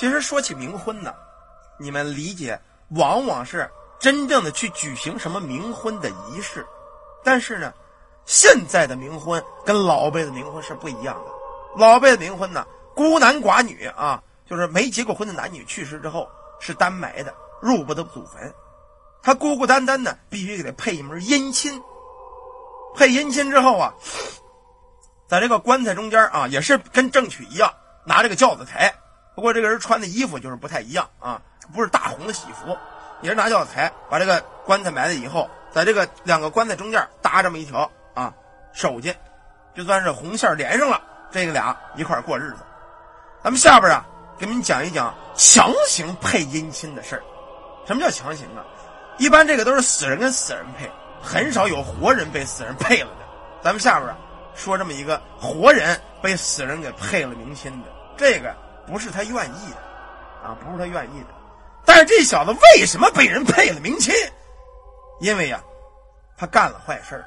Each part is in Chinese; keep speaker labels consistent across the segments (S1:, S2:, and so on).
S1: 其实说起冥婚呢，你们理解往往是真正的去举行什么冥婚的仪式，但是呢，现在的冥婚跟老辈的冥婚是不一样的。老辈的冥婚呢，孤男寡女啊，就是没结过婚的男女去世之后是单埋的，入不得祖坟。他孤孤单单的，必须给他配一门姻亲。配姻亲之后啊，在这个棺材中间啊，也是跟正娶一样，拿这个轿子抬。不过这个人穿的衣服就是不太一样啊，不是大红的喜服，也是拿药材，把这个棺材埋了以后，在这个两个棺材中间搭这么一条啊手巾，就算是红线连上了，这个俩一块过日子。咱们下边啊，给你们讲一讲强行配姻亲的事儿。什么叫强行啊？一般这个都是死人跟死人配，很少有活人被死人配了的。咱们下边啊说这么一个活人被死人给配了冥亲的，这个不是他愿意的，啊，不是他愿意的。但是这小子为什么被人配了冥亲？因为呀，他干了坏事。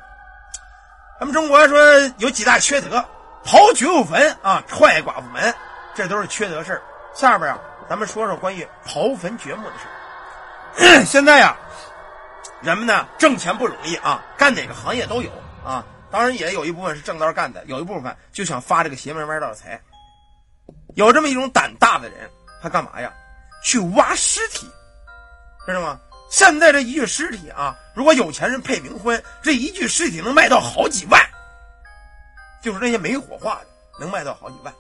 S1: 咱们中国说有几大缺德：刨绝户坟啊，踹寡妇门，这都是缺德事。下边啊，咱们说说关于刨坟掘墓的事。现在呀。人们呢挣钱不容易啊，干哪个行业都有啊。当然也有一部分是正道干的，有一部分就想发这个邪门歪道财。有这么一种胆大的人，他干嘛呀？去挖尸体，知道吗？现在这一具尸体啊，如果有钱人配冥婚，这一具尸体能卖到好几万，就是那些没火化的，能卖到好几万。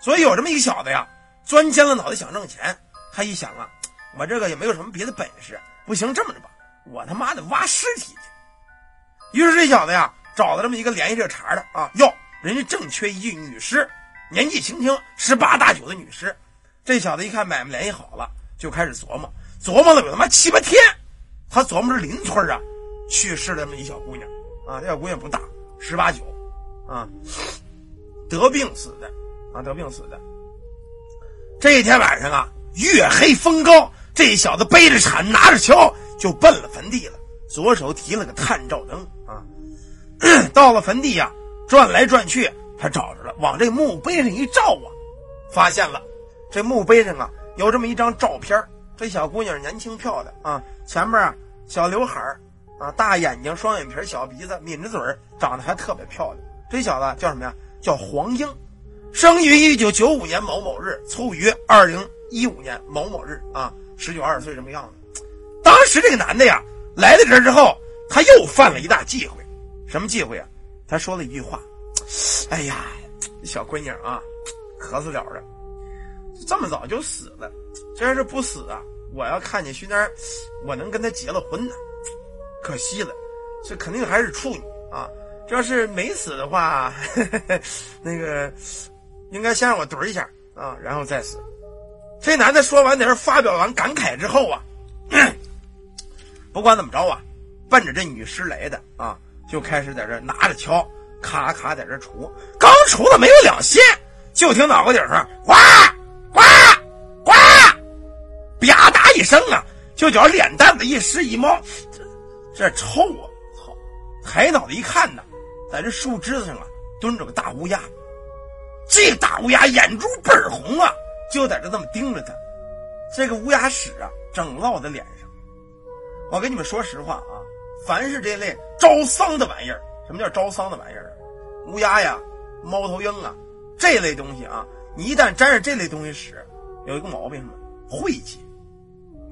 S1: 所以有这么一小子呀，钻尖了脑袋想挣钱。他一想啊，我这个也没有什么别的本事，不行，这么着吧。我他妈的挖尸体去！于是这小子呀，找了这么一个联系这茬的啊，哟，人家正缺一具女尸，年纪轻轻十八大九的女尸。这小子一看买卖联系好了，就开始琢磨，琢磨了有他妈七八天。他琢磨着邻村啊，去世了这么一小姑娘啊，这小姑娘不大，十八九啊，得病死的啊，得病死的。这一天晚上啊，月黑风高，这小子背着铲，拿着锹。就奔了坟地了，左手提了个探照灯啊，到了坟地呀，转来转去，他找着了，往这墓碑上一照啊，发现了这墓碑上啊有这么一张照片这小姑娘年轻漂亮啊，前面啊小刘海啊，大眼睛，双眼皮，小鼻子，抿着嘴长得还特别漂亮。这小子叫什么呀？叫黄英，生于一九九五年某某日，卒于二零一五年某某日啊，十九二十岁这么样子。当时这个男的呀，来到这儿之后，他又犯了一大忌讳，什么忌讳啊？他说了一句话：“哎呀，小闺女啊，渴死了的，这么早就死了。这要是不死啊，我要看见徐丹，我能跟他结了婚呢。可惜了，这肯定还是处女啊。这要是没死的话，那个应该先让我怼一下啊，然后再死。”这男的说完在这发表完感慨之后啊。不管怎么着啊，奔着这女尸来的啊，就开始在这拿着锹，咔咔在这锄。刚锄了没有两下，就听脑瓜顶上呱呱呱，吧嗒一声啊，就觉脸蛋子一湿一冒，这这臭啊！操！抬脑袋一看呢，在这树枝子上啊蹲着个大乌鸦，这大乌鸦眼珠倍儿红啊，就在这这么盯着他。这个乌鸦屎啊，整落在脸上。我跟你们说实话啊，凡是这类招丧的玩意儿，什么叫招丧的玩意儿？乌鸦呀、猫头鹰啊，这类东西啊，你一旦沾上这类东西屎，有一个毛病什么？晦气，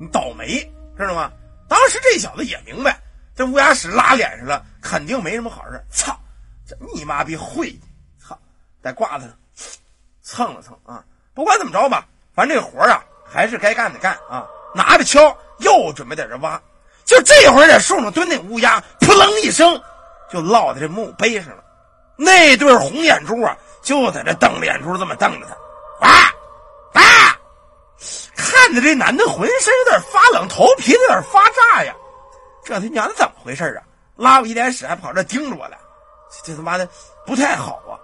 S1: 你倒霉，知道吗？当时这小子也明白，这乌鸦屎拉脸上了，肯定没什么好事。操，这你妈逼晦气！操，在褂子上蹭了蹭啊。不管怎么着吧，反正这活啊，还是该干的干啊。拿着锹又准备在这挖。就这会儿，在树上蹲那乌鸦，扑棱一声，就落在这墓碑上了。那对红眼珠啊，就在这瞪着眼珠，这么瞪着他。啊啊！看着这男的浑身有点发冷，头皮有点发炸呀。这他娘的怎么回事啊？拉我一脸屎，还跑这盯着我了，这他妈的不太好啊！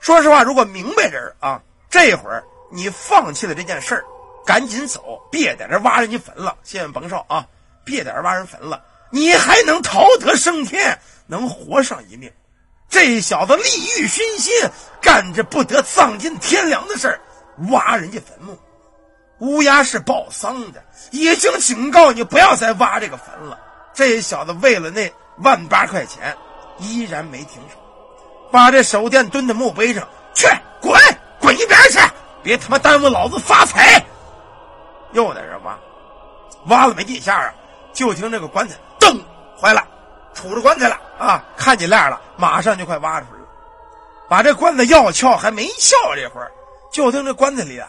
S1: 说实话，如果明白人啊，这会儿你放弃了这件事儿，赶紧走，别在这挖人家坟了，千万甭少啊！别在这挖人坟了，你还能逃得升天，能活上一命。这小子利欲熏心，干着不得丧尽天良的事儿，挖人家坟墓，乌鸦是报丧的，已经警告你不要再挖这个坟了。这小子为了那万八块钱，依然没停手，把这手电蹲在墓碑上，去滚滚一边去，别他妈耽误老子发财！又在这挖，挖了没几下啊，就听这个棺材噔坏了，杵着棺材了啊，看见亮了，马上就快挖出来了，把这棺材要撬还没撬这会儿，就听这棺材里啊。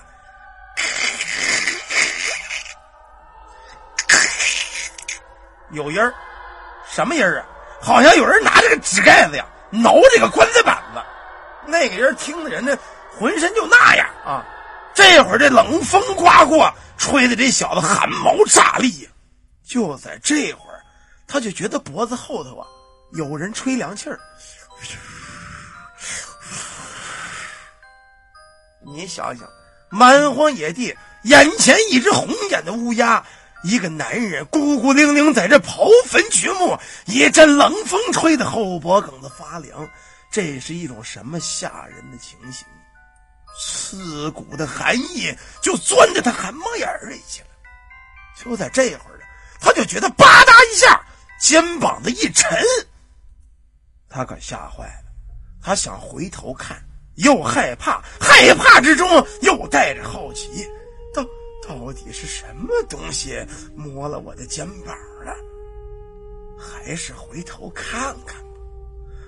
S1: 有音儿，什么音儿啊？好像有人拿这个纸盖子呀挠这个棺材板子。那个人听的人呢，浑身就那样啊。这会儿这冷风刮过，吹的这小子汗毛炸立。就在这会儿，他就觉得脖子后头啊有人吹凉气儿。你想想，蛮荒野地，眼前一只红眼的乌鸦。一个男人孤孤零零在这刨坟掘墓，一阵冷风吹得后脖梗子发凉，这是一种什么吓人的情形？刺骨的寒意就钻在他汗毛眼里去了。就在这会儿呢，他就觉得吧嗒一下，肩膀子一沉，他可吓坏了。他想回头看，又害怕，害怕之中又带着好奇。到到底是什么东西摸了我的肩膀了？还是回头看看吧。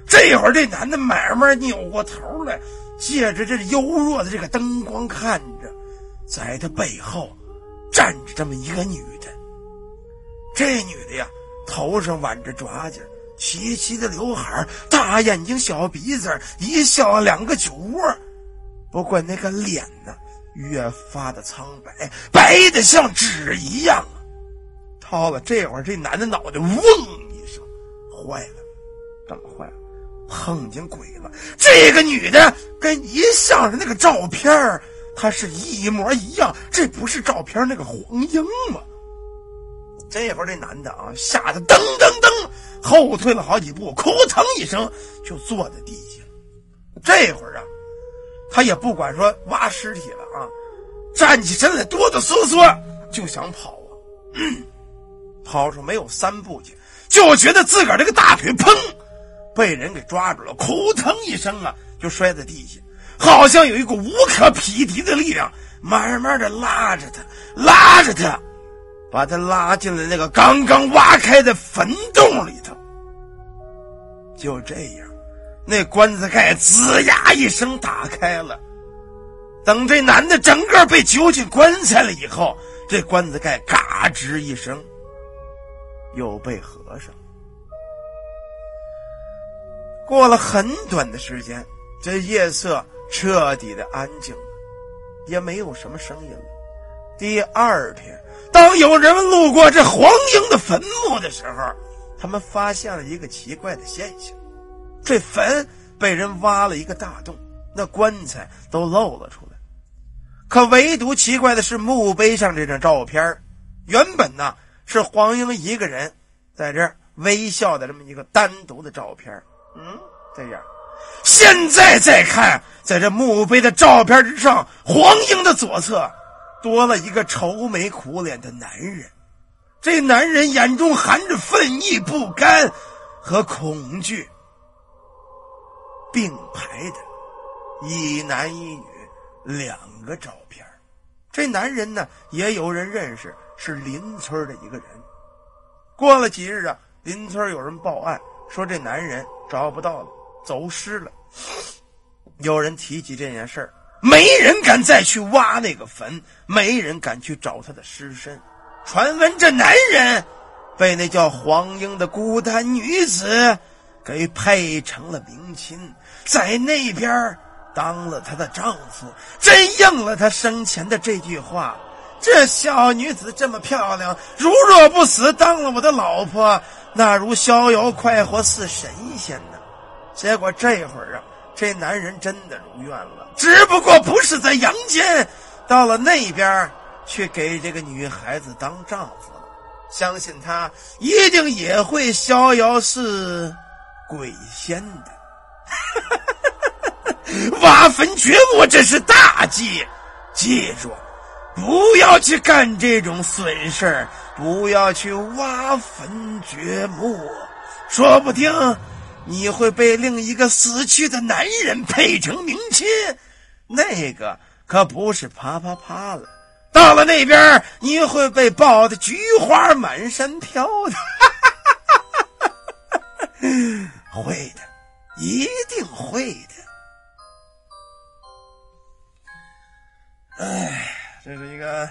S1: 这会儿，这男的慢慢扭过头来，借着这幽弱的这个灯光看着，在他背后站着这么一个女的。这女的呀，头上挽着抓巾，齐齐的刘海，大眼睛，小鼻子，一笑两个酒窝。不过那个脸呢？越发的苍白，白的像纸一样啊！到了这会儿，这男的脑袋嗡一声，坏了，怎么坏了？碰见鬼了！这个女的跟一向的那个照片她是一模一样，这不是照片那个黄英吗？这会儿这男的啊，吓得噔噔噔后退了好几步，扑腾一声就坐在地下。这会儿啊。他也不管说挖尸体了啊，站起身来哆哆嗦嗦就想跑啊，跑出没有三步去，就觉得自个儿这个大腿砰被人给抓住了，扑腾一声啊就摔在地下，好像有一股无可匹敌的力量慢慢的拉着他，拉着他，把他拉进了那个刚刚挖开的坟洞里头。就这样。那棺材盖吱呀一声打开了，等这男的整个被揪进棺材了以后，这棺材盖嘎吱一声又被合上。过了很短的时间，这夜色彻底的安静了，也没有什么声音了。第二天，当有人路过这黄英的坟墓的时候，他们发现了一个奇怪的现象。这坟被人挖了一个大洞，那棺材都露了出来。可唯独奇怪的是，墓碑上这张照片原本呢是黄英一个人在这微笑的这么一个单独的照片嗯，这样，现在再看，在这墓碑的照片之上，黄英的左侧多了一个愁眉苦脸的男人。这男人眼中含着愤意、不甘和恐惧。并排的，一男一女两个照片这男人呢，也有人认识，是邻村的一个人。过了几日啊，邻村有人报案说这男人找不到了，走失了。有人提起这件事儿，没人敢再去挖那个坟，没人敢去找他的尸身。传闻这男人被那叫黄英的孤单女子。给配成了明亲，在那边当了他的丈夫，真应了他生前的这句话：这小女子这么漂亮，如若不死，当了我的老婆，那如逍遥快活似神仙呢。结果这会儿啊，这男人真的如愿了，只不过不是在阳间，到了那边去给这个女孩子当丈夫了。相信他一定也会逍遥似。鬼仙的，挖坟掘墓这是大忌，记住，不要去干这种损事不要去挖坟掘墓，说不定你会被另一个死去的男人配成明亲，那个可不是啪啪啪了。到了那边，你会被抱得菊花满山飘的，会的，一定会的。哎，这是一个。